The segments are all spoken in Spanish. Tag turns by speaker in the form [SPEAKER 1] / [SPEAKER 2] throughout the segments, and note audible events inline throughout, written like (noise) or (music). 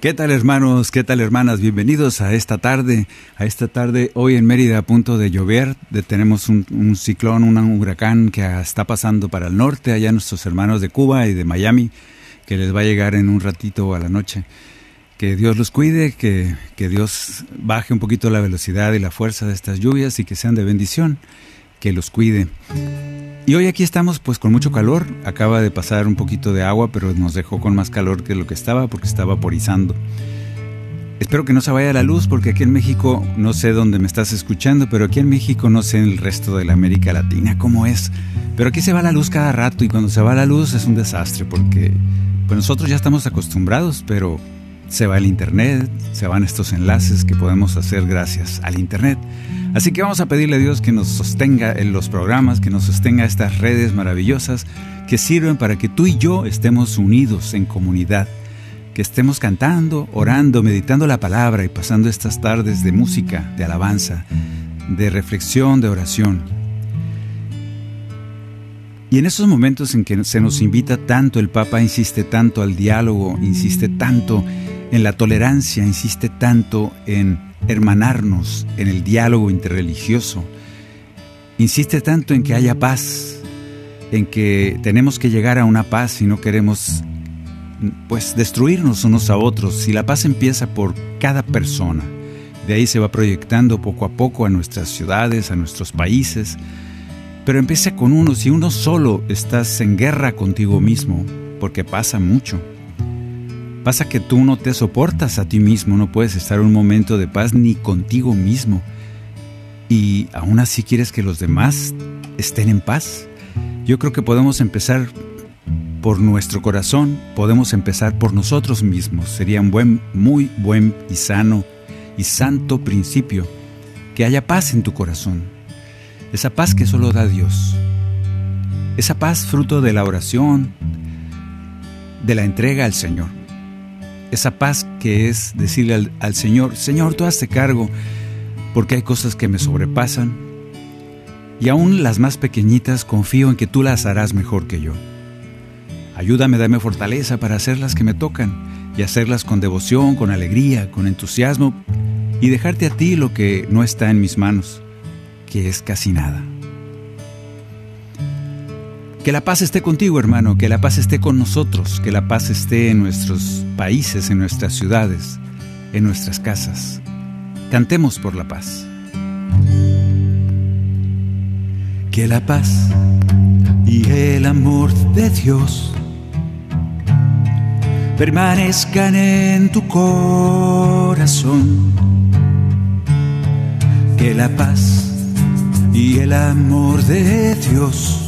[SPEAKER 1] ¿Qué tal hermanos? ¿Qué tal hermanas? Bienvenidos a esta tarde, a esta tarde hoy en Mérida a punto de llover. Tenemos un, un ciclón, un huracán que está pasando para el norte, allá nuestros hermanos de Cuba y de Miami, que les va a llegar en un ratito a la noche. Que Dios los cuide, que, que Dios baje un poquito la velocidad y la fuerza de estas lluvias y que sean de bendición, que los cuide. Y hoy aquí estamos pues con mucho calor, acaba de pasar un poquito de agua, pero nos dejó con más calor que lo que estaba porque estaba vaporizando. Espero que no se vaya la luz porque aquí en México, no sé dónde me estás escuchando, pero aquí en México no sé en el resto de la América Latina cómo es. Pero aquí se va la luz cada rato y cuando se va la luz es un desastre porque pues nosotros ya estamos acostumbrados, pero se va el internet, se van estos enlaces que podemos hacer gracias al internet. Así que vamos a pedirle a Dios que nos sostenga en los programas, que nos sostenga estas redes maravillosas que sirven para que tú y yo estemos unidos en comunidad, que estemos cantando, orando, meditando la palabra y pasando estas tardes de música, de alabanza, de reflexión, de oración. Y en esos momentos en que se nos invita tanto, el Papa insiste tanto al diálogo, insiste tanto en la tolerancia, insiste tanto en hermanarnos, en el diálogo interreligioso, insiste tanto en que haya paz, en que tenemos que llegar a una paz y no queremos pues destruirnos unos a otros. Si la paz empieza por cada persona, de ahí se va proyectando poco a poco a nuestras ciudades, a nuestros países, pero empieza con uno, si uno solo estás en guerra contigo mismo, porque pasa mucho. Pasa que tú no te soportas a ti mismo, no puedes estar un momento de paz ni contigo mismo. Y aún así quieres que los demás estén en paz. Yo creo que podemos empezar por nuestro corazón, podemos empezar por nosotros mismos. Sería un buen, muy buen y sano y santo principio que haya paz en tu corazón. Esa paz que solo da Dios. Esa paz fruto de la oración, de la entrega al Señor. Esa paz que es decirle al, al Señor, Señor, tú hazte cargo, porque hay cosas que me sobrepasan. Y aún las más pequeñitas confío en que tú las harás mejor que yo. Ayúdame, dame fortaleza para hacer las que me tocan y hacerlas con devoción, con alegría, con entusiasmo y dejarte a ti lo que no está en mis manos, que es casi nada. Que la paz esté contigo, hermano, que la paz esté con nosotros, que la paz esté en nuestros países, en nuestras ciudades, en nuestras casas. Cantemos por la paz. Que la paz y el amor de Dios permanezcan en tu corazón. Que la paz y el amor de Dios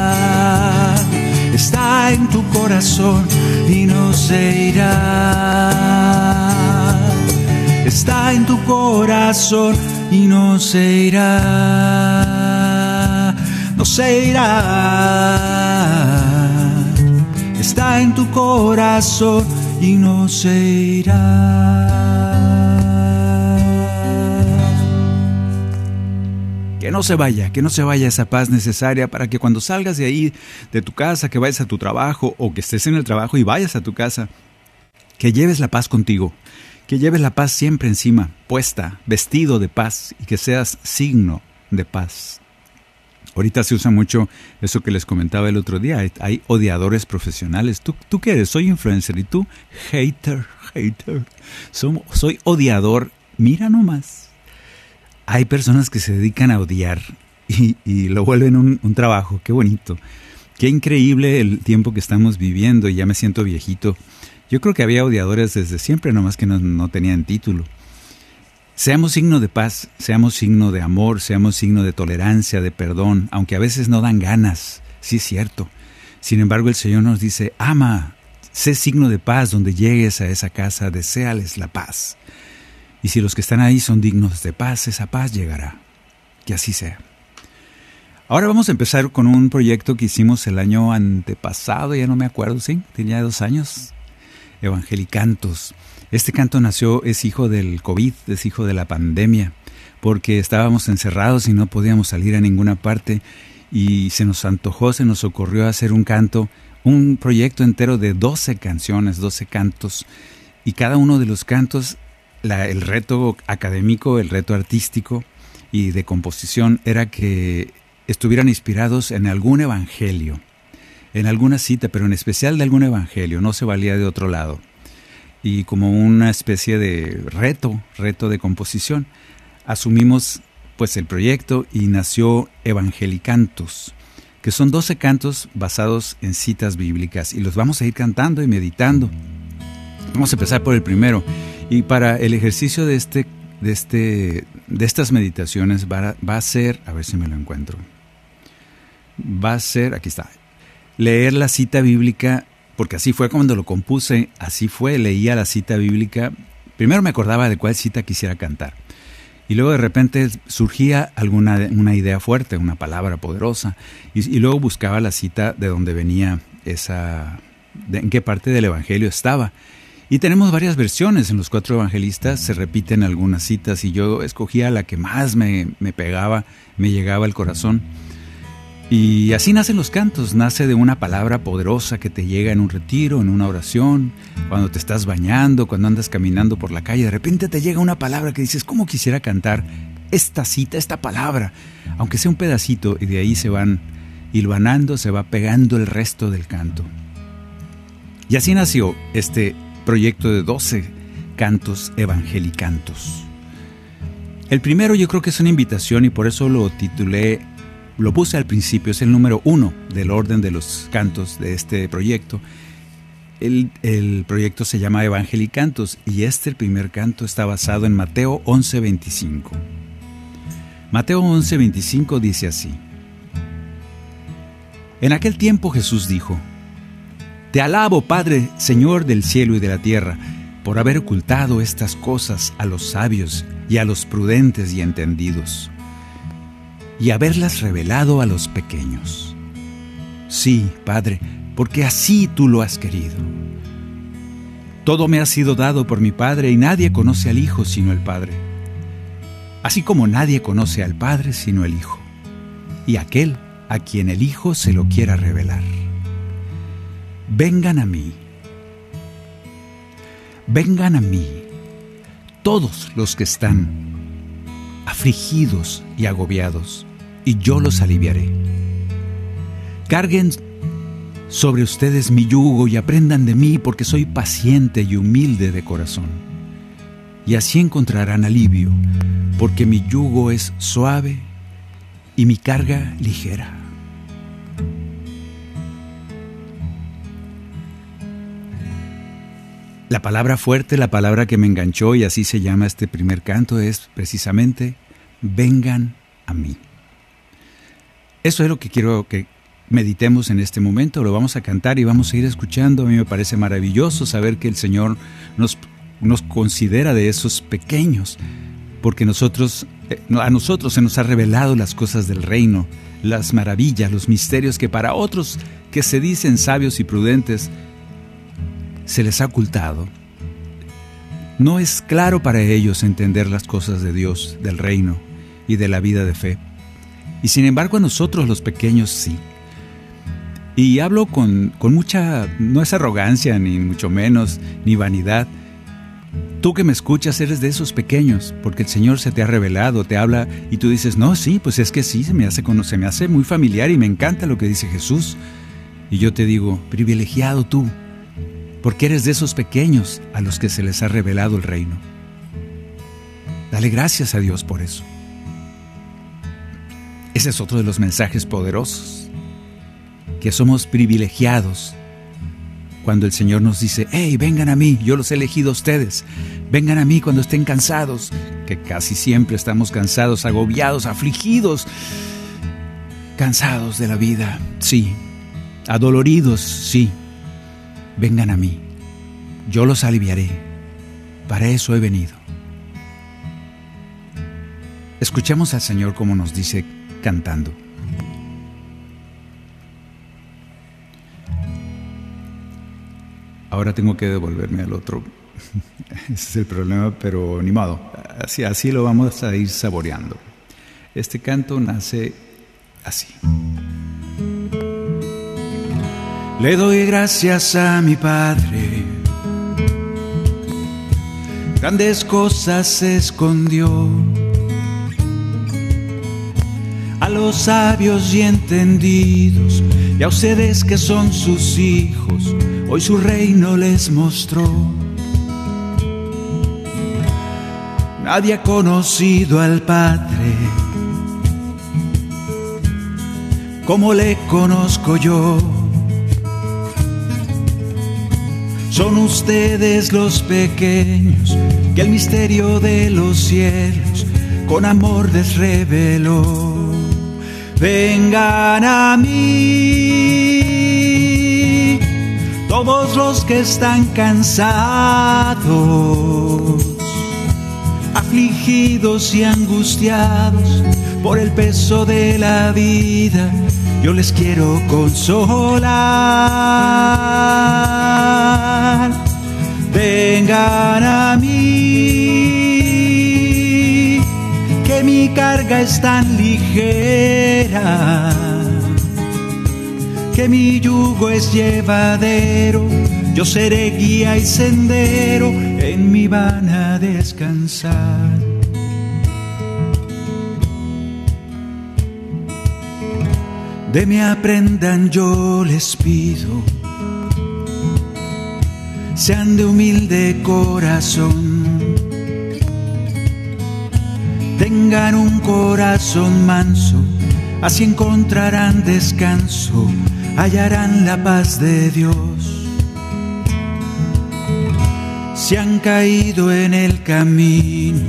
[SPEAKER 1] Está en tu corazón y no se irá. Está en tu corazón y no se irá. No se irá. está en tu corazón y no se irá. Se vaya, que no se vaya esa paz necesaria para que cuando salgas de ahí, de tu casa, que vayas a tu trabajo o que estés en el trabajo y vayas a tu casa, que lleves la paz contigo, que lleves la paz siempre encima, puesta, vestido de paz y que seas signo de paz. Ahorita se usa mucho eso que les comentaba el otro día. Hay, odiadores profesionales. ¿Tú, ¿Tú qué eres? Soy influencer y tú hater, hater. soy odiador. Mira nomás. Hay personas que se dedican a odiar y, lo vuelven un, un, trabajo. Qué bonito. Qué increíble el tiempo que estamos viviendo y ya me siento viejito. Yo creo que había odiadores desde siempre, nomás que no, tenían título. Seamos signo de paz, seamos signo de amor, seamos signo de tolerancia, de perdón, aunque a veces no dan ganas, sí es cierto. Sin embargo, el Señor nos dice, ama, sé signo de paz donde llegues a esa casa, deséales la paz. Y si los que están ahí son dignos de paz, esa paz llegará. Que así sea. Ahora vamos a empezar con un proyecto que hicimos el año antepasado, ya no me acuerdo, sí, tenía dos años, Evangelicantos. Este canto nació, es hijo del COVID, es hijo de la pandemia, porque estábamos encerrados y no podíamos salir a ninguna parte y se nos antojó, se nos ocurrió hacer un canto, un proyecto entero de 12 canciones, 12 cantos, y cada uno de los cantos, el reto académico, el reto artístico y de composición era que estuvieran inspirados en algún evangelio, en alguna cita, pero en especial de algún evangelio, no se valía de otro lado y como una especie de reto, reto de composición, asumimos pues el proyecto y nació Evangelicantos, que son 12 cantos basados en citas bíblicas y los vamos a ir cantando y meditando. Vamos a empezar por el primero y para el ejercicio de este de este de estas meditaciones va, va a ser, a ver si me lo encuentro. Va a ser, aquí está. Leer la cita bíblica porque así fue cuando lo compuse, así fue, leía la cita bíblica, primero me acordaba de cuál cita quisiera cantar, y luego de repente surgía alguna una idea fuerte, una palabra poderosa, y, luego buscaba la cita de donde venía esa, en qué parte del Evangelio estaba. Y tenemos varias versiones, en los cuatro evangelistas se repiten algunas citas y yo escogía la que más me, me pegaba, me llegaba al corazón. Y así nacen los cantos, nace de una palabra poderosa que te llega en un retiro, en una oración, cuando te estás bañando, cuando andas caminando por la calle, de repente te llega una palabra que dices, ¿cómo quisiera cantar esta cita, esta palabra? Aunque sea un pedacito, y de ahí se van hilvanando, se va pegando el resto del canto. Y así nació este proyecto de 12 cantos evangelicantos. El primero yo creo que es una invitación y por eso lo titulé lo puse al principio, es el número uno del orden de los cantos de este proyecto. El, proyecto se llama Evangelicantos y este, el primer canto, está basado en Mateo 11:25. Mateo 11:25 dice así. En aquel tiempo Jesús dijo, Te alabo, Padre, Señor del cielo y de la tierra, por haber ocultado estas cosas a los sabios y a los prudentes y entendidos y haberlas revelado a los pequeños. Sí, Padre, porque así tú lo has querido. Todo me ha sido dado por mi Padre y nadie conoce al Hijo sino el Padre. Así como nadie conoce al Padre sino el Hijo, y aquel a quien el Hijo se lo quiera revelar. Vengan a mí. Vengan a mí todos los que están afligidos y agobiados y yo los aliviaré. Carguen sobre ustedes mi yugo y aprendan de mí porque soy paciente y humilde de corazón. Y así encontrarán alivio, porque mi yugo es suave y mi carga ligera. La palabra fuerte, la palabra que me enganchó y así se llama este primer canto es precisamente, vengan a mí. Eso es lo que quiero que meditemos en este momento. Lo vamos a cantar y vamos a ir escuchando. A mí me parece maravilloso saber que el Señor nos, nos considera de esos pequeños, porque nosotros, eh, a nosotros se nos ha revelado las cosas del reino, las maravillas, los misterios que para otros que se dicen sabios y prudentes se les ha ocultado. No es claro para ellos entender las cosas de Dios, del reino y de la vida de fe. Y sin embargo a nosotros los pequeños sí. Y hablo con, con mucha, no es arrogancia, ni mucho menos, ni vanidad. Tú que me escuchas eres de esos pequeños, porque el Señor se te ha revelado, te habla y tú dices, no, sí, pues es que sí, se me hace, se me hace muy familiar y me encanta lo que dice Jesús. Y yo te digo, privilegiado tú, porque eres de esos pequeños a los que se les ha revelado el reino. Dale gracias a Dios por eso. Ese es otro de los mensajes poderosos, que somos privilegiados cuando el Señor nos dice, hey, vengan a mí, yo los he elegido a ustedes, vengan a mí cuando estén cansados, que casi siempre estamos cansados, agobiados, afligidos, cansados de la vida, sí, adoloridos, sí, vengan a mí, yo los aliviaré, para eso he venido. Escuchemos al Señor como nos dice cantando. Ahora tengo que devolverme al otro. (laughs) Ese es el problema, pero ni modo. Así, así lo vamos a ir saboreando. Este canto nace así. Le doy gracias a mi Padre. Grandes cosas escondió a los sabios y entendidos y a ustedes que son sus hijos, hoy su reino les mostró. Nadie ha conocido al Padre como le conozco yo. Son ustedes los pequeños que el misterio de los cielos con amor les reveló. Vengan a mí, todos los que están cansados, afligidos y angustiados por el peso de la vida, yo les quiero consolar. Vengan a mí, que mi carga es tan ligera, que mi yugo es llevadero, yo seré guía y sendero, en mi van a descansar. De me aprendan yo les pido, sean de humilde corazón tengan un corazón manso, así encontrarán descanso, hallarán la paz de Dios. Si han caído en el camino,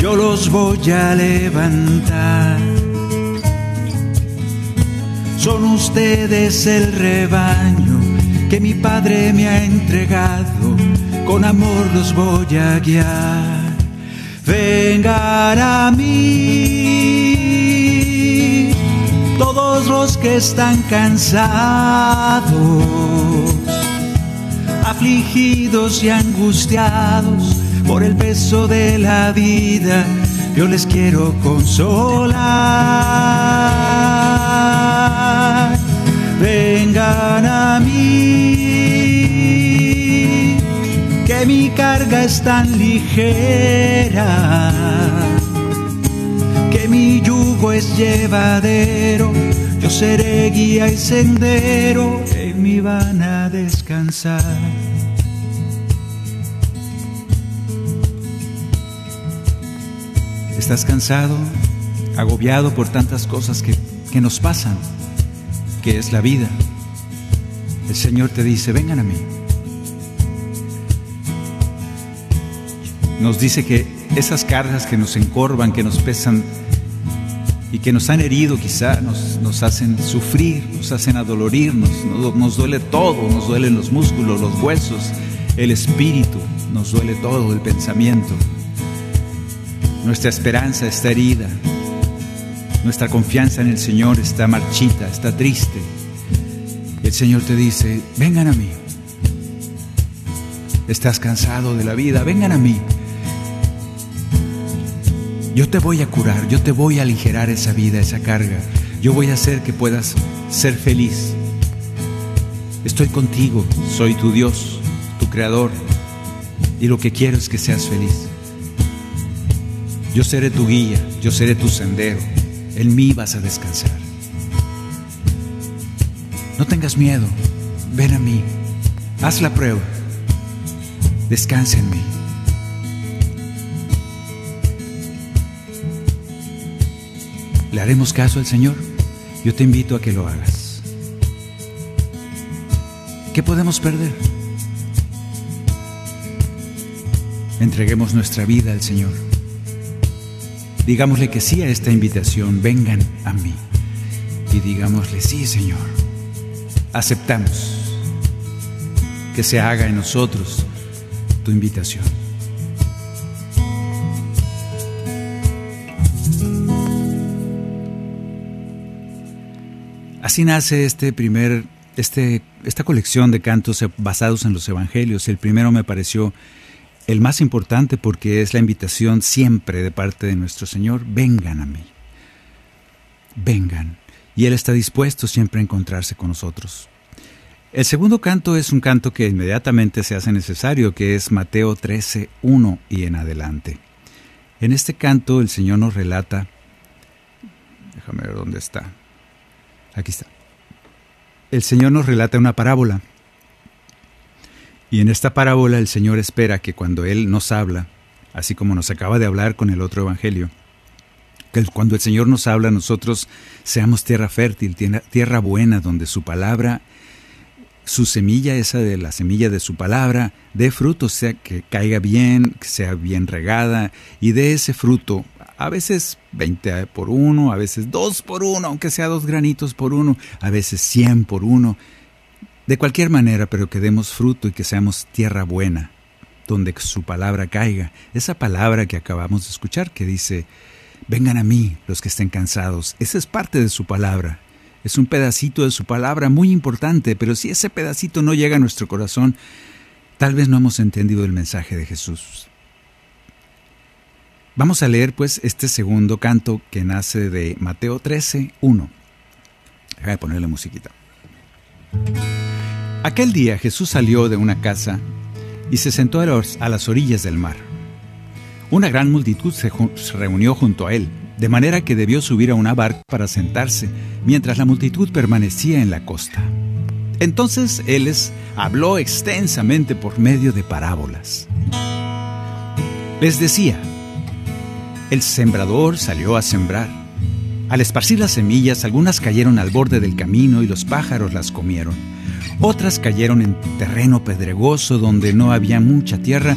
[SPEAKER 1] yo los voy a levantar. Son ustedes el rebaño que mi Padre me ha entregado, con amor los voy a guiar. Vengan a mí. Todos los que están cansados, afligidos y angustiados por el peso de la vida, yo les quiero consolar. Vengan a mí que mi carga es tan ligera, que mi yugo es llevadero, yo seré guía y sendero, en mi van a descansar. ¿Estás cansado, agobiado por tantas cosas que, que nos pasan, que es la vida? El Señor te dice, vengan a mí. nos dice que esas cargas que nos encorvan, que nos pesan y que nos han herido quizá, nos, hacen sufrir, nos hacen adolorirnos, nos, nos duele todo, nos duelen los músculos, los huesos, el espíritu, nos duele todo, el pensamiento. Nuestra esperanza está herida. nuestra confianza en el Señor está marchita, está triste. El Señor te dice, vengan a mí. Estás cansado de la vida, vengan a mí. Yo te voy a curar, yo te voy a aligerar esa vida, esa carga. Yo voy a hacer que puedas ser feliz. Estoy contigo, soy tu Dios, tu Creador, y lo que quiero es que seas feliz. Yo seré tu guía, yo seré tu sendero, en mí vas a descansar. No tengas miedo, ven a mí, haz la prueba, descansa en mí. ¿Le haremos caso al Señor? Yo te invito a que lo hagas. ¿Qué podemos perder? Entreguemos nuestra vida al Señor. Digámosle que sí a esta invitación, vengan a mí. Y digámosle, sí Señor, aceptamos que se haga en nosotros tu invitación. Así nace este primer, este, esta colección de cantos basados en los evangelios. El primero me pareció el más importante porque es la invitación siempre de parte de nuestro Señor, vengan a mí, vengan. Y Él está dispuesto siempre a encontrarse con nosotros. El segundo canto es un canto que inmediatamente se hace necesario, que es Mateo 13, 1 y en adelante. En este canto el Señor nos relata, déjame ver dónde está, aquí está. El Señor nos relata una parábola y en esta parábola el Señor espera que cuando Él nos habla, así como nos acaba de hablar con el otro Evangelio, que cuando el Señor nos habla nosotros seamos tierra fértil, tierra buena, donde su palabra, su semilla, esa de la semilla de su palabra, dé fruto, sea que caiga bien, que sea bien regada, y dé ese fruto, a veces 20 por uno, a veces 2 por uno, aunque sea dos granitos por uno, a veces 100 por uno, de cualquier manera, pero que demos fruto y que seamos tierra buena, donde su palabra caiga. Esa palabra que acabamos de escuchar que dice, vengan a mí los que estén cansados. Esa es parte de su palabra. Es un pedacito de su palabra muy importante, pero si ese pedacito no llega a nuestro corazón, tal vez no hemos entendido el mensaje de Jesús. Vamos a leer pues este segundo canto que nace de Mateo 13, 1. Deja de ponerle musiquita. Aquel día Jesús salió de una casa y se sentó a las orillas del mar. Una gran multitud se reunió junto a él, de manera que debió subir a una barca para sentarse, mientras la multitud permanecía en la costa. Entonces él les habló extensamente por medio de parábolas. Les decía, el sembrador salió a sembrar. Al esparcir las semillas, algunas cayeron al borde del camino y los pájaros las comieron. Otras cayeron en terreno pedregoso donde no había mucha tierra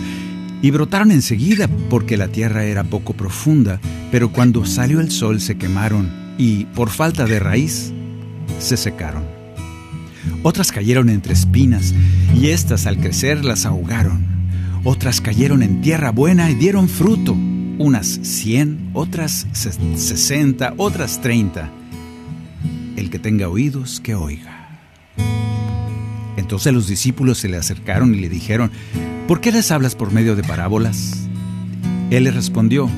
[SPEAKER 1] y brotaron enseguida porque la tierra era poco profunda, pero cuando salió el sol se quemaron y, por falta de raíz, se secaron. Otras cayeron entre espinas y éstas al crecer las ahogaron. Otras cayeron en tierra buena y dieron fruto, unas cien, otras sesenta, otras treinta. El que tenga oídos, que oiga. Entonces los discípulos se le acercaron y le dijeron, ¿por qué les hablas por medio de parábolas? Él les respondió,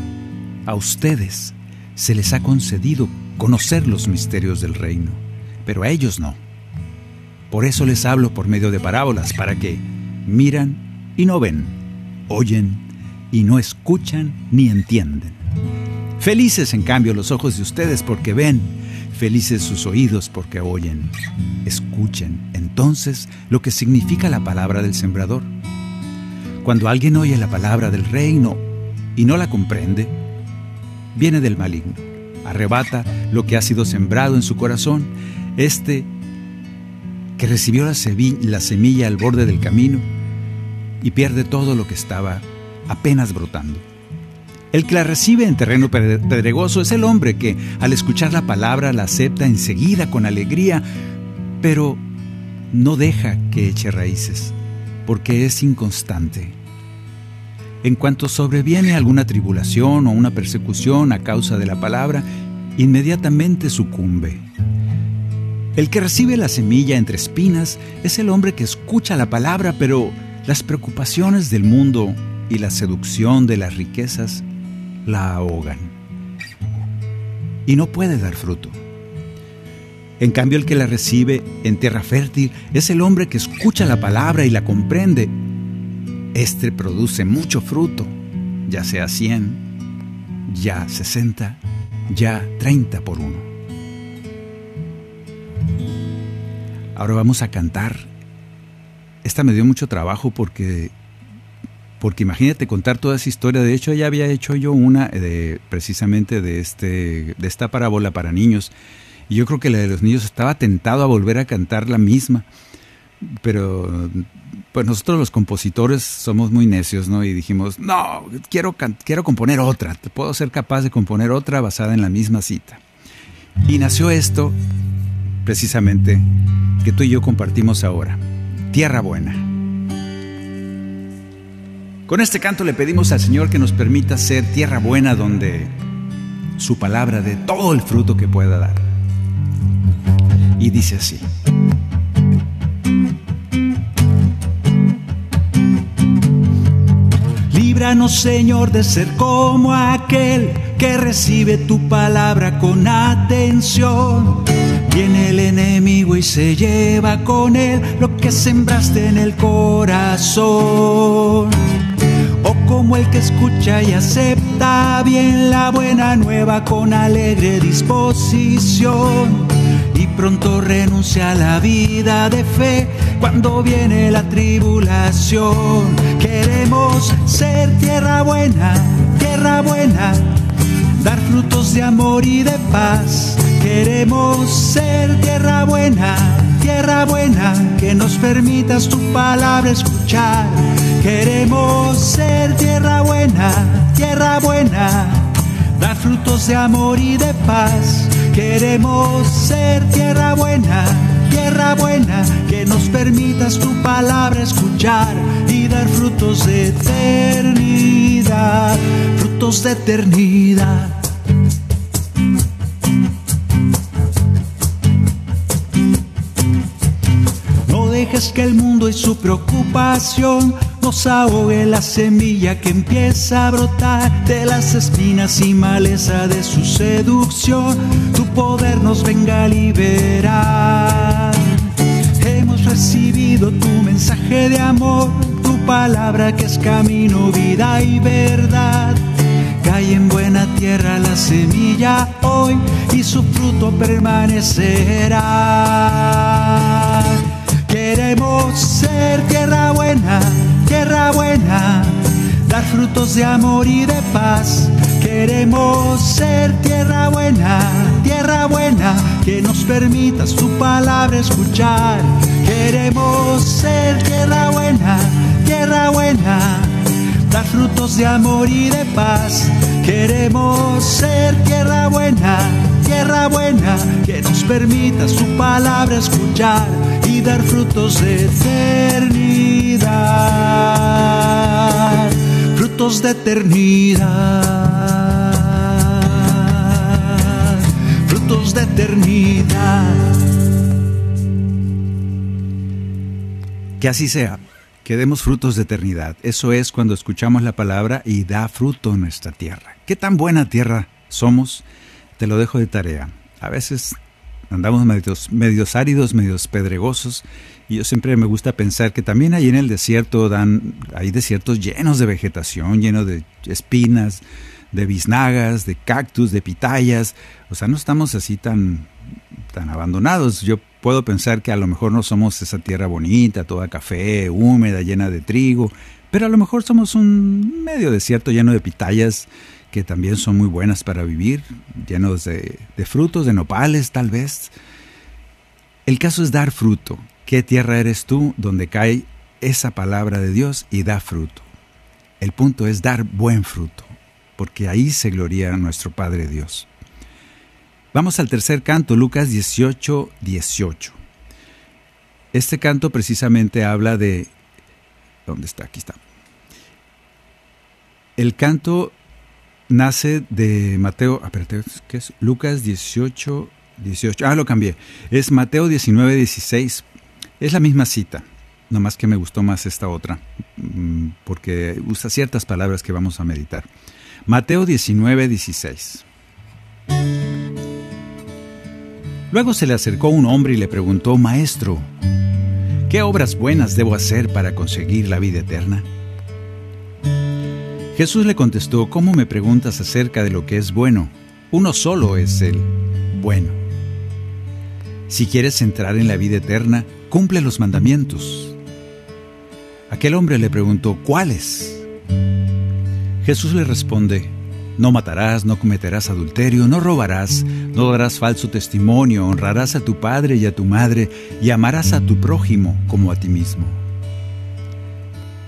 [SPEAKER 1] a ustedes se les ha concedido conocer los misterios del reino, pero a ellos no. Por eso les hablo por medio de parábolas, para que miran y no ven, oyen y no escuchan ni entienden. Felices en cambio los ojos de ustedes porque ven Felices sus oídos porque oyen. Escuchen entonces lo que significa la palabra del sembrador. Cuando alguien oye la palabra del reino y no la comprende, viene del maligno. Arrebata lo que ha sido sembrado en su corazón, este que recibió la, la semilla al borde del camino y pierde todo lo que estaba apenas brotando. El que la recibe en terreno pedregoso es el hombre que, al escuchar la palabra, la acepta enseguida con alegría, pero no deja que eche raíces, porque es inconstante. En cuanto sobreviene alguna tribulación o una persecución a causa de la palabra,
[SPEAKER 2] inmediatamente sucumbe. El que recibe la semilla entre espinas es el hombre que escucha la palabra, pero las preocupaciones del mundo y la seducción de las riquezas la ahogan. Y no puede dar fruto. En cambio, el que la recibe en tierra fértil es el hombre que escucha la palabra y la comprende. Este produce mucho fruto, ya sea 100, ya 60, ya 30 por uno. Ahora vamos a cantar. Esta me dio mucho trabajo porque porque imagínate contar toda esa historia. De hecho, ya había hecho yo una de, precisamente de, este, de esta parábola para niños. Y yo creo que la de los niños estaba tentado a volver a cantar la misma. Pero pues nosotros los compositores somos muy necios, ¿no? Y dijimos, no, quiero, quiero componer otra. Puedo ser capaz de componer otra basada en la misma cita. Y nació esto, precisamente, que tú y yo compartimos ahora. Tierra Buena. Con este canto le pedimos al Señor que nos permita ser tierra buena donde su palabra dé todo el fruto que pueda dar y dice así.
[SPEAKER 1] Líbranos Señor de ser como aquel que recibe tu palabra con atención. Viene el enemigo y se lleva con él lo que sembraste en el corazón. O como el que escucha y acepta bien la buena nueva con alegre disposición y pronto renuncia a la vida de fe cuando viene la tribulación. Queremos ser tierra buena, tierra buena, dar frutos de amor y de paz. Queremos ser tierra buena, tierra buena, que nos permitas tu palabra escuchar. Queremos ser tierra buena, tierra buena, dar frutos de amor y de paz Queremos ser tierra buena, tierra buena, que nos permitas tu palabra escuchar y dar frutos de eternidad, frutos de eternidad. No dejes que el mundo y su preocupación nos ahogue la semilla que empieza a brotar de las espinas y maleza de su seducción. Tu poder nos venga a liberar. Hemos recibido tu mensaje de amor, tu palabra que es camino, vida y verdad. Cae en buena tierra la semilla hoy y su fruto permanecerá. Queremos ser tierra buena tierra buena, dar frutos de amor y de paz. Queremos ser tierra buena, tierra buena, que nos permitas tu palabra escuchar. Queremos ser tierra buena, tierra buena, dar frutos de amor y de paz. Queremos ser tierra buena, tierra buena, que nos permitas tu palabra escuchar y dar frutos de eternidad, frutos de eternidad, frutos de eternidad.
[SPEAKER 2] Que así sea, que demos frutos de eternidad. Eso es cuando escuchamos la palabra y da fruto nuestra tierra. ¿Qué tan buena tierra somos? Te lo dejo de tarea. A veces andamos medios, medios áridos, medios pedregosos, y yo siempre me gusta pensar que también ahí en el desierto dan, hay desiertos llenos de vegetación, llenos de espinas, de biznagas, de cactus, de pitayas, o sea, no estamos así tan, tan abandonados. Yo puedo pensar que a lo mejor no somos esa tierra bonita, toda café, húmeda, llena de trigo, pero a lo mejor somos un medio desierto lleno de pitayas, que también son muy buenas para vivir, llenos de, frutos, de nopales tal vez. El caso es dar fruto. ¿Qué tierra eres tú donde cae esa palabra de Dios y da fruto? El punto es dar buen fruto, porque ahí se gloria nuestro Padre Dios. Vamos al tercer canto, Lucas 18, 18. Este canto precisamente habla de... ¿Dónde está? Aquí está. El canto
[SPEAKER 1] nace de Mateo, ah, ¿qué es? Lucas 18, 18. Ah, lo cambié. Es Mateo 19, 16. Es la misma cita, nomás que me gustó más esta otra, mm, porque usa ciertas palabras que vamos a meditar. Mateo 19, 16. Luego se le acercó un hombre y le preguntó, Maestro, ¿qué obras buenas debo hacer para conseguir la vida eterna? Jesús le contestó, ¿cómo me preguntas acerca de lo que es bueno? Uno solo es el bueno. Si quieres entrar en la vida eterna, cumple los mandamientos. Aquel hombre le preguntó, ¿cuáles? Jesús le responde, no matarás, no cometerás adulterio, no robarás, no darás falso testimonio, honrarás a tu padre y a tu madre y amarás a tu prójimo como a ti mismo.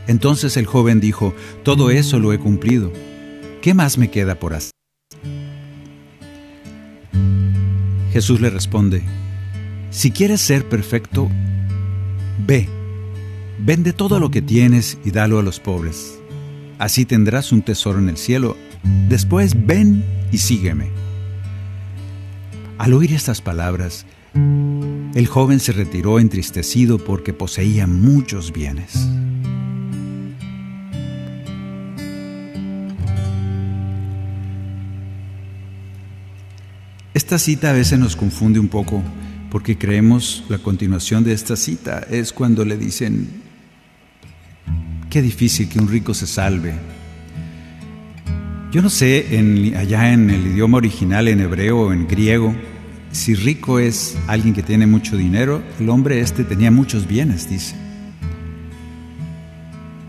[SPEAKER 1] Entonces el joven dijo, todo eso lo he cumplido. ¿Qué más me queda por hacer? Jesús le responde, si quieres ser perfecto, ve, vende todo lo que tienes y dalo a los pobres. Así tendrás un tesoro en el cielo. Después ven y sígueme. Al oír estas palabras, el joven se retiró entristecido porque poseía muchos bienes. Esta cita a veces nos confunde un poco porque creemos la continuación de esta cita es cuando le dicen, qué difícil que un rico se salve. Yo no sé en, allá en el idioma original, en hebreo o en griego, si rico es alguien que tiene mucho dinero, el hombre este tenía muchos bienes, dice.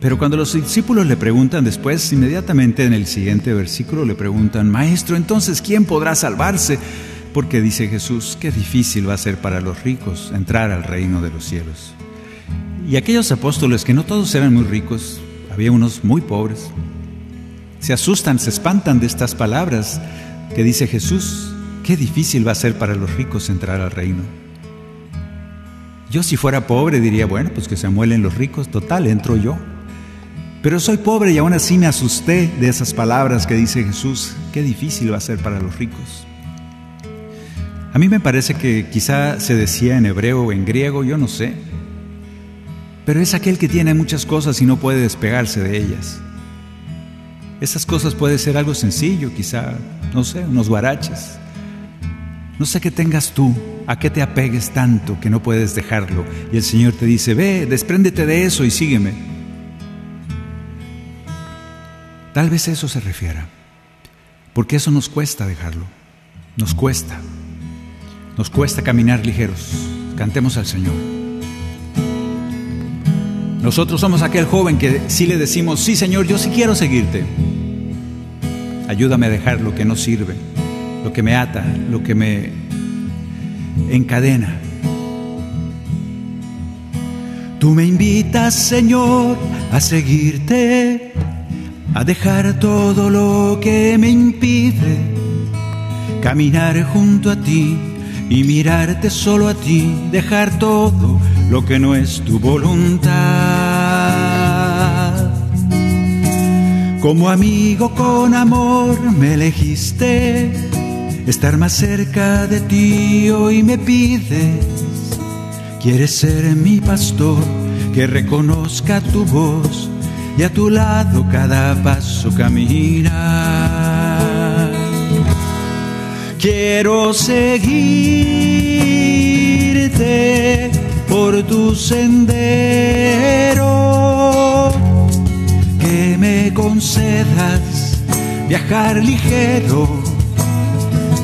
[SPEAKER 1] Pero cuando los discípulos le preguntan después, inmediatamente en el siguiente versículo le preguntan, Maestro, entonces, ¿quién podrá salvarse? Porque dice Jesús, qué difícil va a ser para los ricos entrar al reino de los cielos. Y aquellos apóstoles, que no todos eran muy ricos, había unos muy pobres, se asustan, se espantan de estas palabras que dice Jesús, qué difícil va a ser para los ricos entrar al reino. Yo si fuera pobre diría, bueno, pues que se amuelen los ricos, total, entro yo. Pero soy pobre y aún así me asusté de esas palabras que dice Jesús. Qué difícil va a ser para los ricos. A mí me parece que quizá se decía en hebreo o en griego, yo no sé. Pero es aquel que tiene muchas cosas y no puede despegarse de ellas. Esas cosas puede ser algo sencillo, quizá, no sé, unos guaraches. No sé qué tengas tú, a qué te apegues tanto que no puedes dejarlo. Y el Señor te dice, ve, despréndete de eso y sígueme. Tal vez eso se refiera, porque eso nos cuesta dejarlo, nos cuesta, nos cuesta caminar ligeros. Cantemos al Señor. Nosotros somos aquel joven que si le decimos, sí Señor, yo sí quiero seguirte. Ayúdame a dejar lo que no sirve, lo que me ata, lo que me encadena. Tú me invitas, Señor, a seguirte a dejar todo lo que me impide caminar junto a ti y mirarte solo a ti, dejar todo lo que no es tu voluntad. Como amigo con amor me elegiste, estar más cerca de ti hoy me pides, quieres ser mi pastor, que reconozca tu voz y a tu lado cada paso caminar. Quiero seguirte por tu sendero, que me concedas viajar ligero.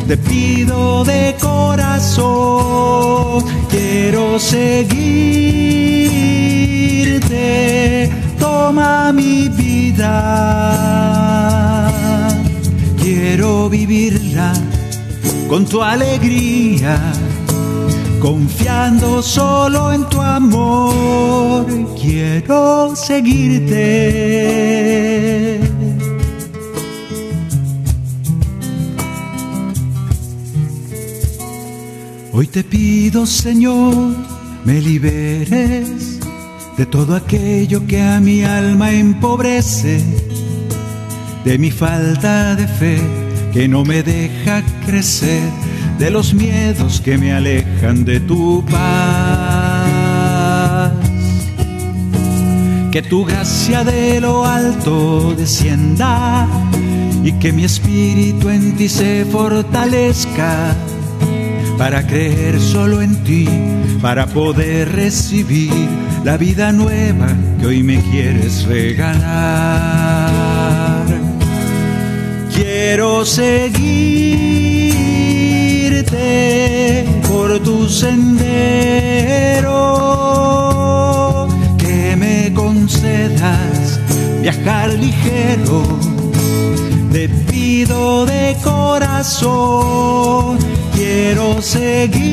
[SPEAKER 1] Te pido de corazón, quiero seguirte toma mi vida. Quiero vivirla con tu alegría, confiando solo en tu amor. Quiero seguirte. Hoy te pido, Señor, me liberes de todo aquello que a mi alma empobrece, de mi falta de fe que no me deja crecer, de los miedos que me alejan de tu paz. Que tu gracia de lo alto descienda y que mi espíritu en ti se fortalezca para creer solo en ti, para poder recibir la vida nueva que hoy me quieres regalar. Quiero seguirte por tu sendero, que me concedas viajar ligero. Te pido de corazón quiero seguirte,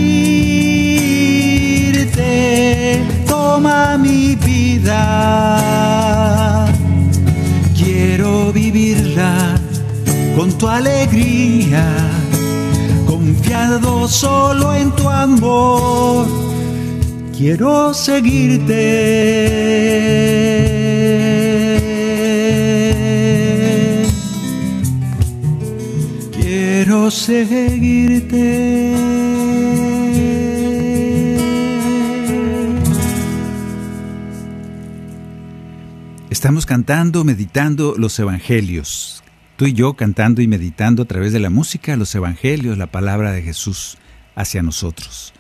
[SPEAKER 1] toma mi vida, quiero vivirla con tu alegría, confiado solo en tu amor, quiero seguirte. quiero seguirte. Estamos cantando, meditando los evangelios. Tú y yo cantando y meditando a través de la música los evangelios, la palabra de Jesús hacia nosotros.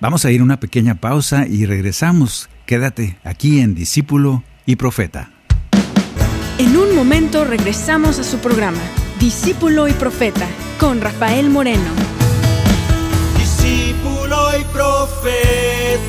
[SPEAKER 1] Vamos a ir a una pequeña pausa y regresamos. Quédate aquí en Discípulo y Profeta.
[SPEAKER 3] En un momento regresamos a su programa Discípulo y Profeta con Rafael Moreno.
[SPEAKER 4] Discípulo y Profeta.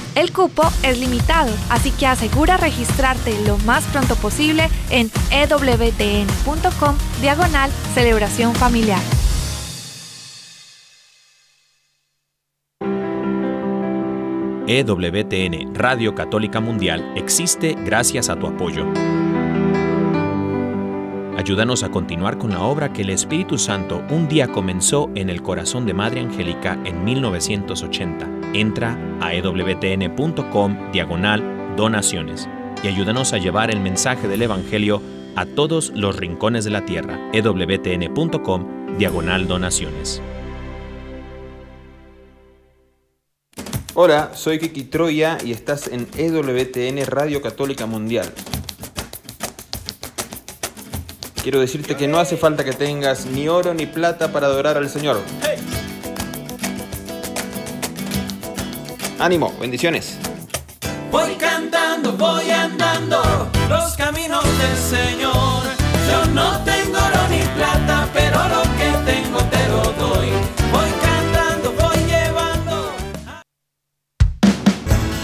[SPEAKER 5] El cupo es limitado, así que asegura registrarte lo más pronto posible en ewtn.com diagonal celebración familiar.
[SPEAKER 6] EWTN Radio Católica Mundial existe gracias a tu apoyo. Ayúdanos a continuar con la obra que el Espíritu Santo un día comenzó en el corazón de Madre Angélica en 1980. Entra a ewtn.com diagonal donaciones y ayúdanos a llevar el mensaje del Evangelio a todos los rincones de la tierra. ewtn.com diagonal donaciones.
[SPEAKER 7] Hola, soy Kiki Troya y estás en EWTN Radio Católica Mundial. Quiero decirte que no hace falta que tengas ni oro ni plata para adorar al Señor. Ánimo, bendiciones.
[SPEAKER 4] Voy cantando, voy andando los caminos del Señor. Yo no tengo oro ni plata, pero lo que tengo te lo doy. Voy cantando, voy llevando.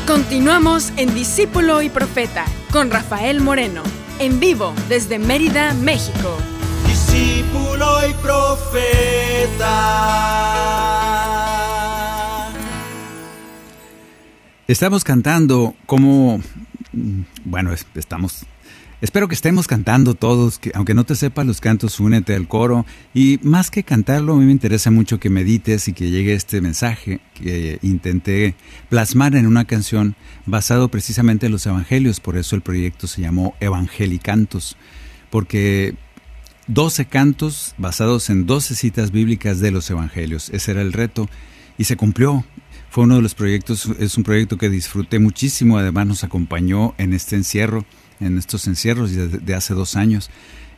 [SPEAKER 3] Continuamos en Discípulo y Profeta con Rafael Moreno, en vivo desde Mérida, México.
[SPEAKER 4] Discípulo y profeta.
[SPEAKER 1] Estamos cantando como, bueno, es- estamos, espero que estemos cantando todos, que aunque no te sepas los cantos, únete al coro. Y más que cantarlo, a mí me interesa mucho que medites y que llegue este mensaje que intenté plasmar en una canción basado precisamente en los evangelios. Por eso el proyecto se llamó Evangelicantos, porque 12 cantos basados en 12 citas bíblicas de los evangelios. Ese era el reto y se cumplió. Fue uno de los proyectos, es un proyecto que disfruté muchísimo, además nos acompañó en este encierro, en estos encierros de, hace dos años.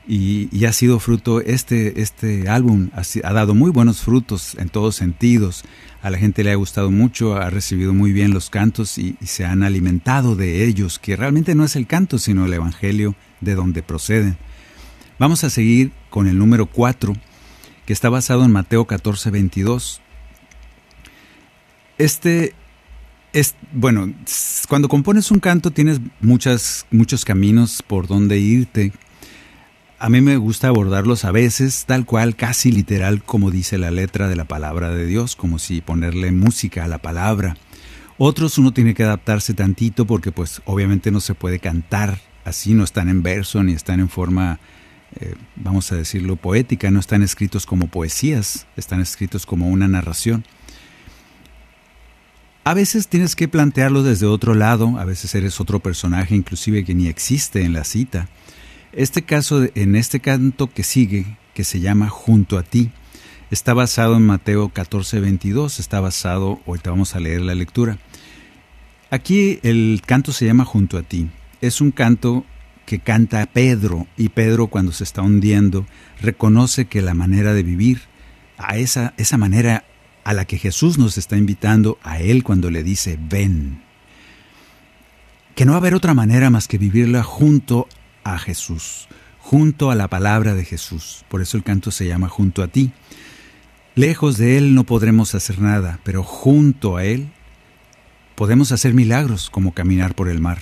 [SPEAKER 1] Y, ha sido fruto, este, este álbum ha dado muy buenos frutos en todos sentidos. A la gente le ha gustado mucho, ha recibido muy bien los cantos y, y se han alimentado de ellos, que realmente no es el canto, sino el Evangelio de donde proceden. Vamos a seguir con el número 4, que está basado en Mateo 14, 22. Este Es, bueno, cuando compones un canto tienes muchas, muchos caminos por donde irte. A mí me gusta abordarlos a veces tal cual, casi literal, como dice la letra de la palabra de Dios, como si ponerle música a la palabra. Otros uno tiene que adaptarse tantito porque pues obviamente no se puede cantar así, no están en verso ni están en forma, eh, vamos a decirlo, poética, no están escritos como poesías, están escritos como una narración. A veces tienes que plantearlo desde otro lado, a veces eres otro personaje inclusive que ni existe en la cita. Este caso, en este canto que sigue, que se llama Junto a ti, está basado en Mateo 14, 22, está basado, ahorita vamos a leer la lectura, Aquí el canto se llama Junto a ti. Es un canto que canta Pedro y Pedro cuando se está hundiendo reconoce que la manera de vivir, a esa, esa manera a la que Jesús nos está invitando a Él cuando le dice, ven, que no va a haber otra manera más que vivirla junto a Jesús, junto a la palabra de Jesús. Por eso el canto se llama Junto a ti. Lejos de Él no podremos hacer nada, pero junto a Él Podemos hacer milagros como caminar por el mar.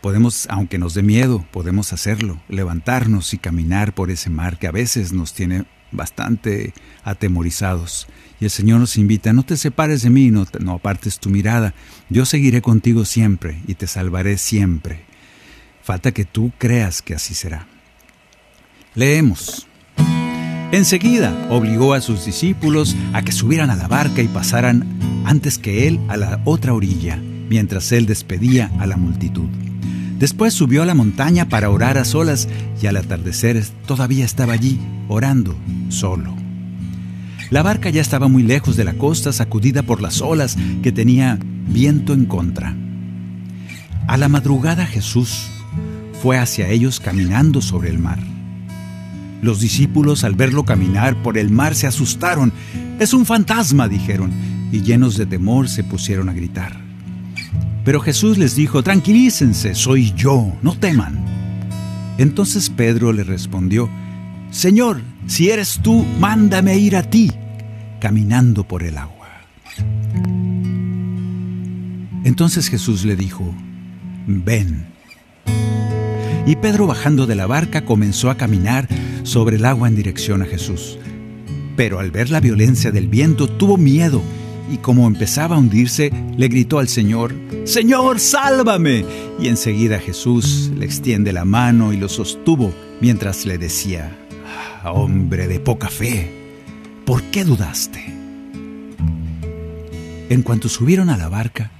[SPEAKER 1] Podemos, aunque nos dé miedo, podemos hacerlo, levantarnos y caminar por ese mar que a veces nos tiene bastante atemorizados. Y el Señor nos invita, no te separes de mí, no, apartes tu mirada, yo seguiré contigo siempre y te salvaré siempre. Falta que tú creas que así será. Leemos. Enseguida obligó a sus discípulos a que subieran a la barca y pasaran antes que él a la otra orilla, mientras él despedía a la multitud. Después subió a la montaña para orar a solas y al atardecer todavía estaba allí, orando, solo. La barca ya estaba muy lejos de la costa, sacudida por las olas que tenía viento en contra. A la madrugada Jesús fue hacia ellos caminando sobre el mar. Los discípulos al verlo caminar por el mar se asustaron. Es un fantasma, dijeron, y llenos de temor se pusieron a gritar. Pero Jesús les dijo, tranquilícense, soy yo, no teman. Entonces Pedro le respondió, Señor, si eres tú, mándame ir a ti, caminando por el agua. Entonces Jesús le dijo, ven. Y Pedro bajando de la barca comenzó a caminar sobre el agua en dirección a Jesús. Pero al ver la violencia del viento tuvo miedo y como empezaba a hundirse, le gritó al Señor, Señor, sálvame. Y enseguida Jesús le extiende la mano y lo sostuvo mientras le decía, ah, Hombre de poca fe, ¿por qué dudaste? En cuanto subieron a la barca,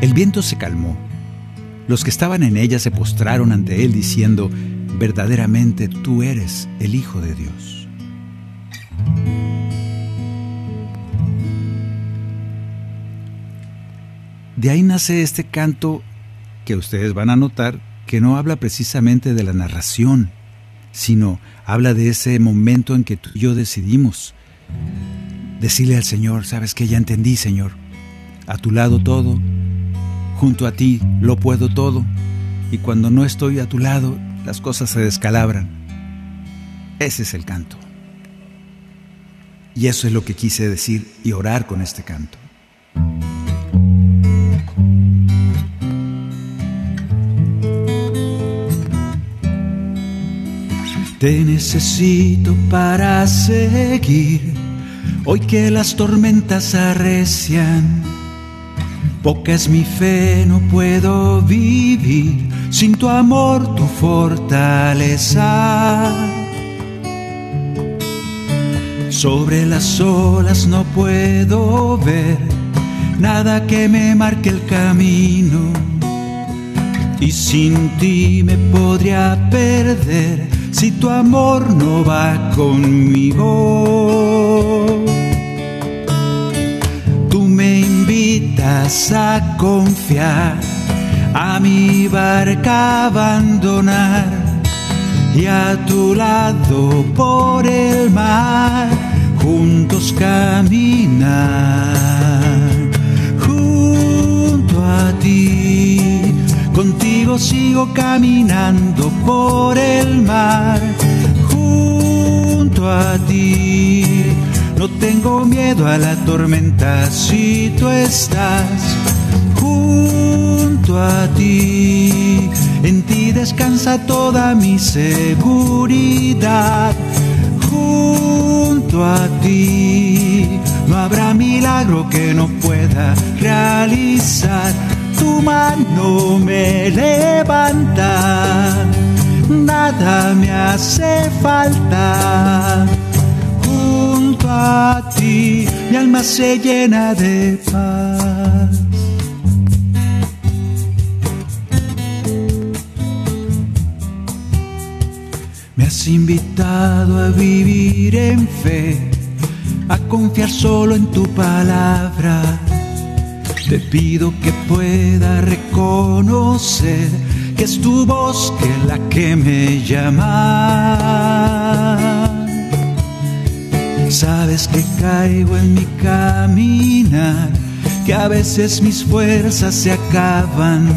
[SPEAKER 1] el viento se calmó. Los que estaban en ella se postraron ante él diciendo, verdaderamente tú eres el Hijo de Dios. De ahí nace este canto que ustedes van a notar que no habla precisamente de la narración, sino habla de ese momento en que tú y yo decidimos decirle al Señor, sabes que ya entendí, Señor, a tu lado todo, junto a ti lo puedo todo, y cuando no estoy a tu lado, las cosas se descalabran. Ese es el canto. Y eso es lo que quise decir y orar con este canto. Te necesito para seguir, hoy que las tormentas arrecian. Poca es mi fe, no puedo vivir sin tu amor, tu fortaleza. Sobre las olas no puedo ver nada que me marque el camino. Y sin ti me podría perder si tu amor no va conmigo. Tú me invitas a confiar a mi barca abandonar y a tu lado por el mar juntos caminar sigo caminando por el mar junto a ti no tengo miedo a la tormenta si tú estás junto a ti. En ti descansa toda mi seguridad. Junto a ti no habrá milagro que no pueda realizar. Tu mano me levanta, nada me hace falta junto a ti, mi alma se llena de paz. Me has invitado a vivir en fe, a confiar solo en tu palabra. Te pido que pueda reconocer que es tu voz que la que me llama. Sabes que caigo en mi caminar, que a veces mis fuerzas se acaban.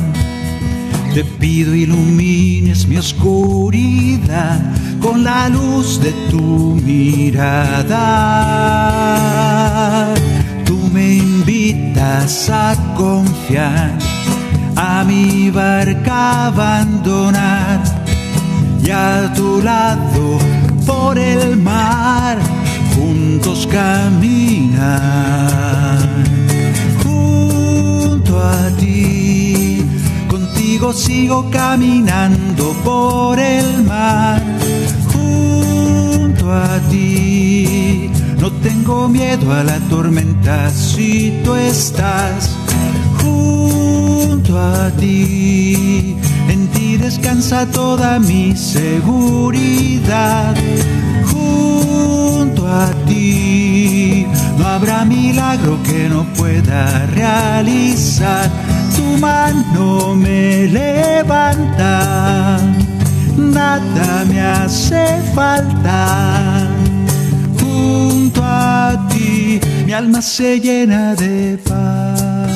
[SPEAKER 1] Te pido ilumines mi oscuridad con la luz de tu mirada. Me invitas a confiar, a mi barca abandonar y a tu lado por el mar juntos caminar junto a ti. Contigo sigo caminando por el mar junto a ti. Tengo miedo a la tormenta si tú estás junto a ti. En ti descansa toda mi seguridad junto a ti. No habrá milagro que no pueda realizar. Tu mano me levanta, nada me hace falta. Junto a ti, mi alma se llena de paz.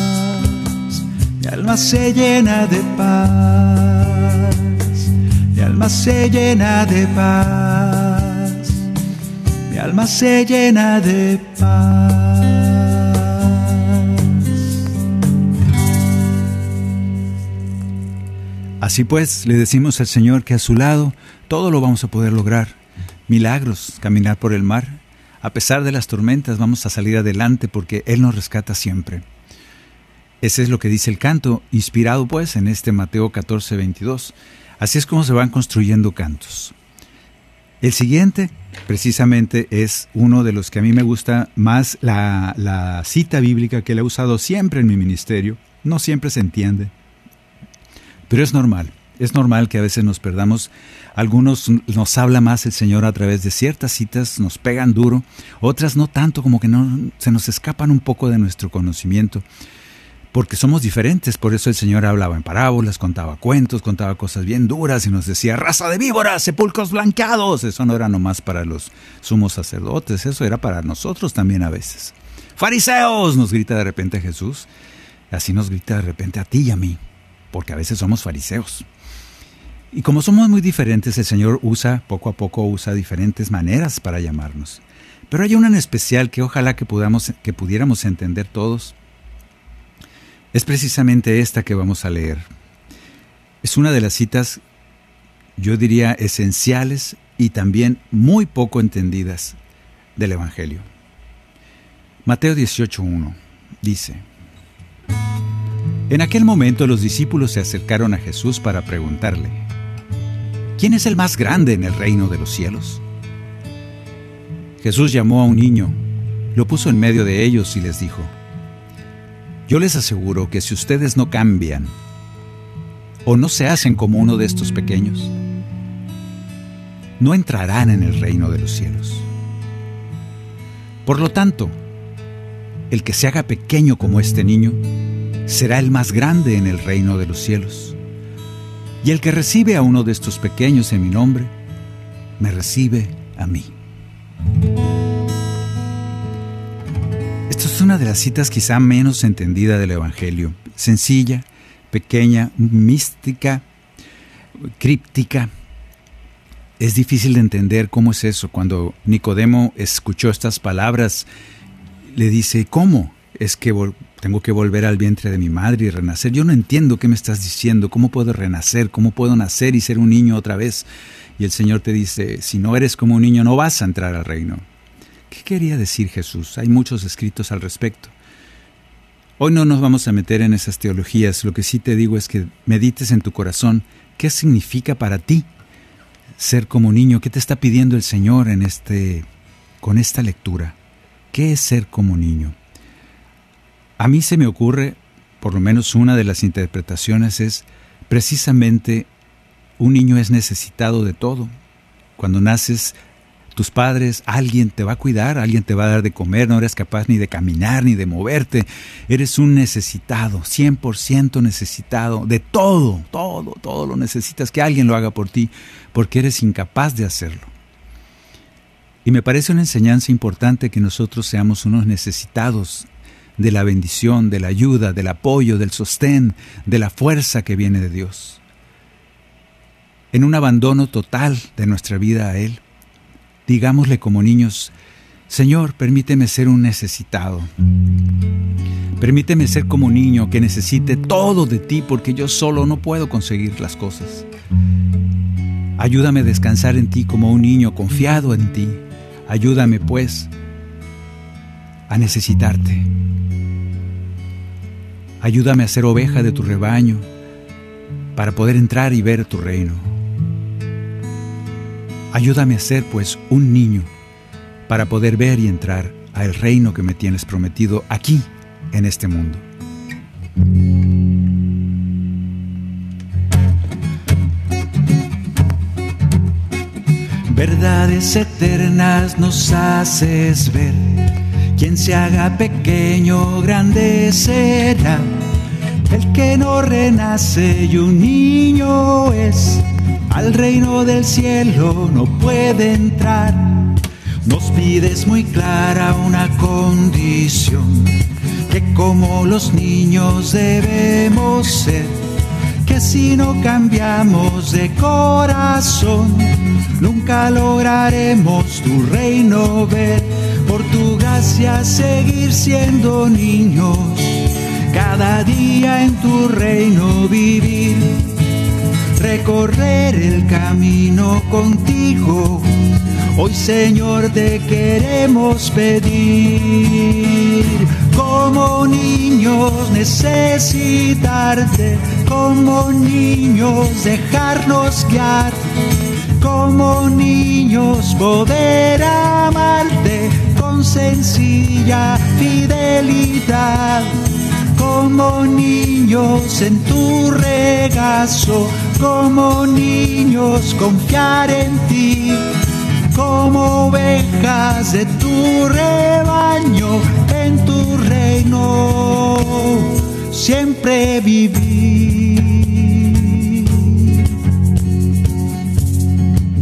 [SPEAKER 1] Mi alma se llena de paz. Mi alma se llena de paz mi alma se llena de paz. Así pues, le decimos al Señor que a su lado todo lo vamos a poder lograr. Milagros, caminar por el mar. A pesar de las tormentas vamos a salir adelante porque Él nos rescata siempre. Ese es lo que dice el canto, inspirado pues en este Mateo 14, 22. Así es como se van construyendo cantos. El siguiente, precisamente, es uno de los que a mí me gusta más la, cita bíblica que le he usado siempre en mi ministerio. No siempre se entiende, pero es normal. Es normal que a veces nos perdamos. Algunos nos habla más el Señor a través de ciertas citas, nos pegan duro, otras no tanto, como que no se nos escapan un poco de nuestro conocimiento porque somos diferentes, por eso el Señor hablaba en parábolas, contaba cuentos, contaba cosas bien duras y nos decía, raza de víboras, sepulcros blanqueados. Eso no era nomás para los sumos sacerdotes, eso era para nosotros también a veces. Fariseos, nos grita de repente Jesús, así nos grita de repente a ti y a mí, porque a veces somos fariseos. Y como somos muy diferentes, el Señor usa, poco a poco usa diferentes maneras para llamarnos. Pero hay una en especial que ojalá que, podamos, que pudiéramos entender todos es precisamente esta que vamos a leer. Es una de las citas, yo diría, esenciales y también muy poco entendidas del Evangelio. Mateo 18.1 dice, En aquel momento los discípulos se acercaron a Jesús para preguntarle, ¿quién es el más grande en el reino de los cielos? Jesús llamó a un niño, lo puso en medio de ellos y les dijo, yo les aseguro que si ustedes no cambian o no se hacen como uno de estos pequeños, no entrarán en el reino de los cielos. Por lo tanto, el que se haga pequeño como este niño será el más grande en el reino de los cielos. Y el que recibe a uno de estos pequeños en mi nombre, me recibe a mí. Esta es una de las citas quizá menos entendida del Evangelio. Sencilla, pequeña, mística, críptica. es difícil de entender cómo es eso. Cuando Nicodemo escuchó estas palabras, le dice, ¿cómo? Es que tengo que volver al vientre de mi madre y renacer. Yo no entiendo qué me estás diciendo, cómo puedo renacer, cómo puedo nacer y ser un niño otra vez. Y el Señor te dice, si no eres como un niño no vas a entrar al reino. ¿Qué quería decir Jesús? Hay muchos escritos al respecto. Hoy no nos vamos a meter en esas teologías, lo que sí te digo es que medites en tu corazón qué significa para ti ser como niño, qué te está pidiendo el Señor en este con esta lectura. ¿Qué es ser como niño? A mí se me ocurre, por lo menos una de las interpretaciones es precisamente un niño es necesitado de todo. Cuando naces tus padres, alguien te va a cuidar, alguien te va a dar de comer, no eres capaz ni de caminar ni de moverte. Eres un necesitado, 100% necesitado de todo, todo, todo lo necesitas que alguien lo haga por ti, porque eres incapaz de hacerlo. Y me parece una enseñanza importante que nosotros seamos unos necesitados de la bendición, de la ayuda, del apoyo, del sostén, de la fuerza que viene de Dios. En un abandono total de nuestra vida a Él, digámosle como niños, Señor, permíteme ser un necesitado. Permíteme ser como un niño que necesite todo de ti porque yo solo no puedo conseguir las cosas. Ayúdame a descansar en ti como un niño confiado en ti. Ayúdame pues a necesitarte. Ayúdame a ser oveja de tu rebaño para poder entrar y ver tu reino. Ayúdame a ser pues un niño para poder ver y entrar al reino que me tienes prometido aquí en este mundo. Verdades eternas nos haces ver. Quien se haga pequeño, grande será. El que no renace y un niño es al reino del cielo no puede entrar. Nos pides muy clara una condición, que como los niños debemos ser, que si no cambiamos de corazón, nunca lograremos tu reino ver. Por tu gracia seguir siendo niños, cada día en tu reino vivir recorrer el camino contigo. Hoy Señor te queremos pedir, como niños necesitarte, como niños dejarnos guiar, como niños poder amarte con sencilla fidelidad como niños en tu regazo, como niños confiar en ti, como ovejas de tu rebaño, en tu reino siempre vivir.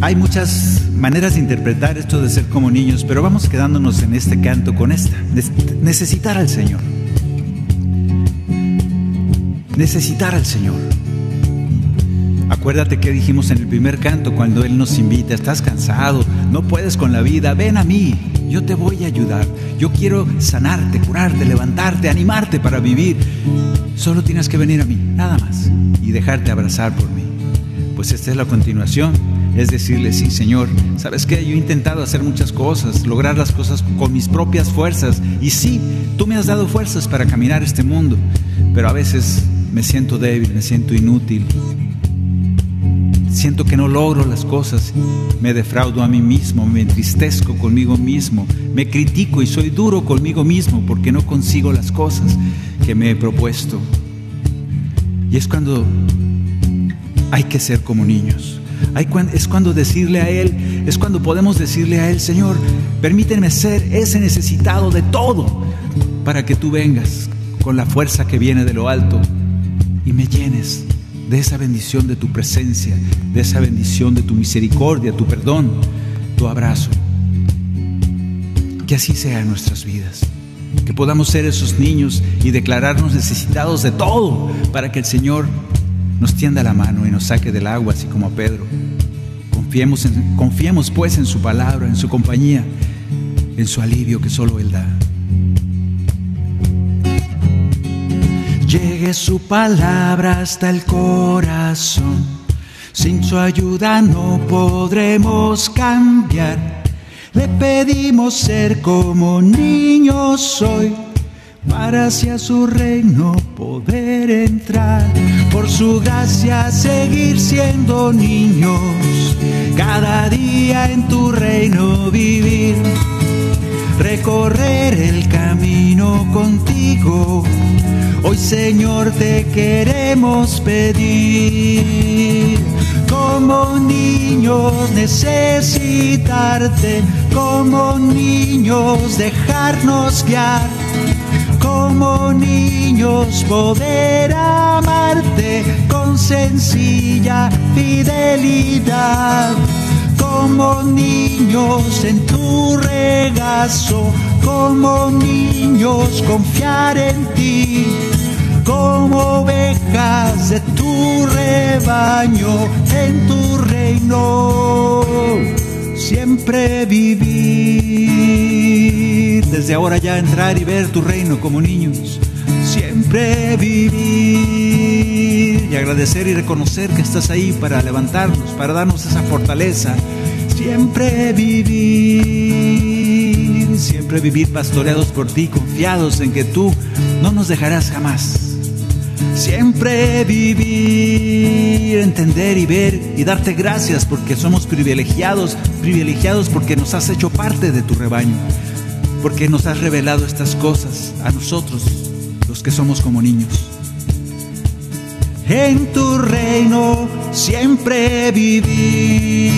[SPEAKER 1] Hay muchas maneras de interpretar esto de ser como niños, pero vamos quedándonos en este canto con esta, necesitar al Señor necesitar al Señor. Acuérdate que dijimos en el primer canto cuando Él nos invita, estás cansado, no puedes con la vida, ven a mí, yo te voy a ayudar, yo quiero sanarte, curarte, levantarte, animarte para vivir. Solo tienes que venir a mí, nada más, y dejarte abrazar por mí. Pues esta es la continuación, es decirle, sí Señor, ¿sabes qué? Yo he intentado hacer muchas cosas, lograr las cosas con mis propias fuerzas, y sí, tú me has dado fuerzas para caminar este mundo, pero a veces me siento débil, me siento inútil. Siento que no logro las cosas, me defraudo a mí mismo, me entristezco conmigo mismo, me critico y soy duro conmigo mismo porque no consigo las cosas que me he propuesto. Y es cuando hay que ser como niños. Es cuando decirle a Él, es cuando podemos decirle a Él, Señor, permíteme ser ese necesitado de todo para que tú vengas con la fuerza que viene de lo alto y me llenes de esa bendición de tu presencia, de esa bendición de tu misericordia, tu perdón, tu abrazo. Que así sea en nuestras vidas. Que podamos ser esos niños y declararnos necesitados de todo para que el Señor nos tienda la mano y nos saque del agua, así como a Pedro Confiemos, en, confiemos pues en su palabra, en su compañía, en su alivio que solo Él da. Llegue su palabra hasta el corazón. Sin su ayuda no podremos cambiar. Le pedimos ser como niños hoy para hacia su reino poder entrar. Por su gracia seguir siendo niños, cada día en tu reino vivir. Recorrer el camino contigo. Hoy Señor te queremos pedir. Como niños necesitarte, como niños dejarnos guiar como niños poder amarte con sencilla fidelidad. Como niños en tu regazo, como niños confiar en ti, como ovejas de tu rebaño en tu reino, siempre vivir desde ahora ya entrar y ver tu reino como niños. Siempre vivir y agradecer y reconocer que estás ahí para levantarnos, para darnos esa fortaleza. Siempre vivir, siempre vivir pastoreados por ti, confiados en que tú no nos dejarás jamás. Siempre vivir, entender y ver y darte gracias porque somos privilegiados, privilegiados porque nos has hecho parte de tu rebaño porque nos has revelado estas cosas a nosotros, los que somos como niños. En tu reino siempre vivir.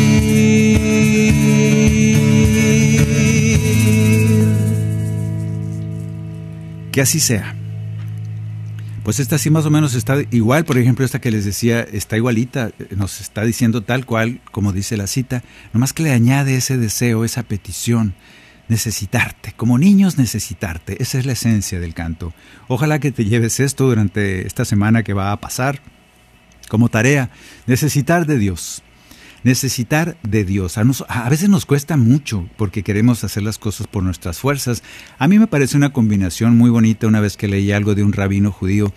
[SPEAKER 1] Que así sea. Pues esta sí más o menos está igual, por ejemplo, esta que les decía está igualita, nos está diciendo tal cual como dice la cita, nomás que le añade ese deseo, esa petición, necesitarte, como niños necesitarte. Esa es la esencia del canto. Ojalá que te lleves esto durante esta semana que va a pasar como tarea, necesitar de Dios. Necesitar de Dios. A, veces nos cuesta mucho porque queremos hacer las cosas por nuestras fuerzas. A mí me parece una combinación muy bonita una vez que leí algo de un rabino judío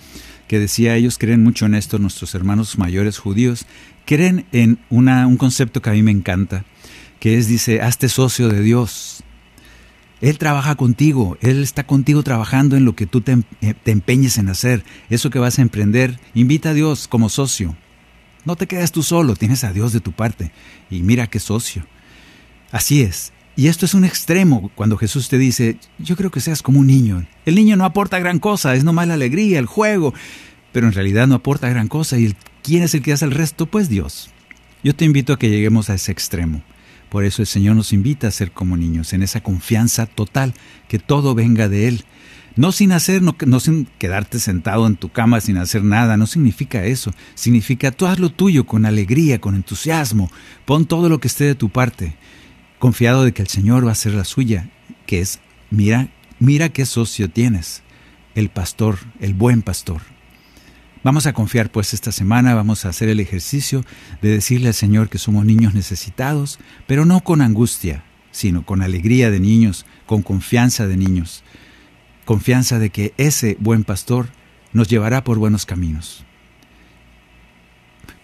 [SPEAKER 1] que decía ellos creen mucho en esto, nuestros hermanos mayores judíos, creen en una, un concepto que a mí me encanta, que es, dice, hazte socio de Dios. Él trabaja contigo, Él está contigo trabajando en lo que tú te, eh, empeñes en hacer, eso que vas a emprender. Invita a Dios como socio. No te quedas tú solo, tienes a Dios de tu parte. Y mira qué socio. Así es. Y esto es un extremo cuando Jesús te dice, yo creo que seas como un niño. El niño no aporta gran cosa, es nomás la alegría, el juego, pero en realidad no aporta gran cosa. ¿Y quién es el que hace el resto? Pues Dios. Yo te invito a que lleguemos a ese extremo. Por eso el Señor nos invita a ser como niños, en esa confianza total, que todo venga de Él. No sin hacer, no, sin quedarte sentado en tu cama sin hacer nada, no significa eso. Significa tú haz lo tuyo con alegría, con entusiasmo, pon todo lo que esté de tu parte, confiado de que el Señor va a hacer la suya, que es, mira, mira qué socio tienes, el pastor, el buen pastor. Vamos a confiar pues esta semana, vamos a hacer el ejercicio de decirle al Señor que somos niños necesitados, pero no con angustia, sino con alegría de niños, con confianza de niños, confianza de que ese buen pastor nos llevará por buenos caminos.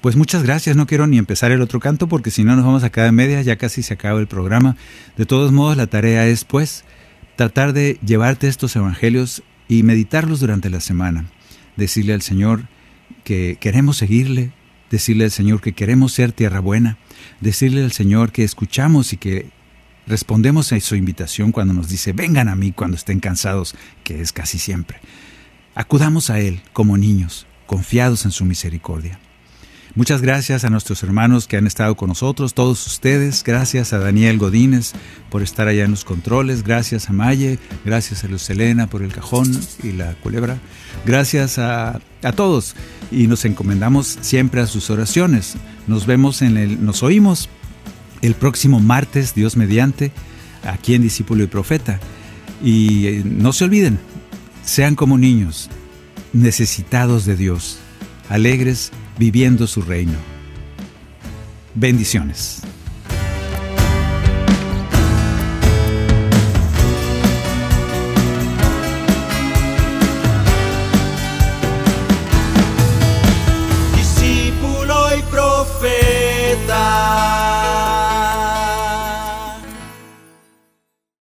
[SPEAKER 1] Pues muchas gracias, no quiero ni empezar el otro canto porque si no nos vamos a quedar en media, ya casi se acaba el programa. De todos modos, la tarea es pues tratar de llevarte estos evangelios y meditarlos durante la semana decirle al Señor que queremos seguirle, decirle al Señor que queremos ser tierra buena, decirle al Señor que escuchamos y que respondemos a su invitación cuando nos dice, vengan a mí cuando estén cansados, que es casi siempre. Acudamos a Él como niños, confiados en su misericordia. Muchas gracias a nuestros hermanos que han estado con nosotros, todos ustedes. Gracias a Daniel Godínez por estar allá en los controles. Gracias a Maye. Gracias a Luz Elena por el cajón y la culebra. Gracias a, a todos. Y nos encomendamos siempre a sus oraciones. Nos vemos en el, nos oímos el próximo martes, Dios mediante, aquí en Discípulo y Profeta. Y eh, no se olviden, sean como niños, necesitados de Dios, alegres viviendo su reino. Bendiciones.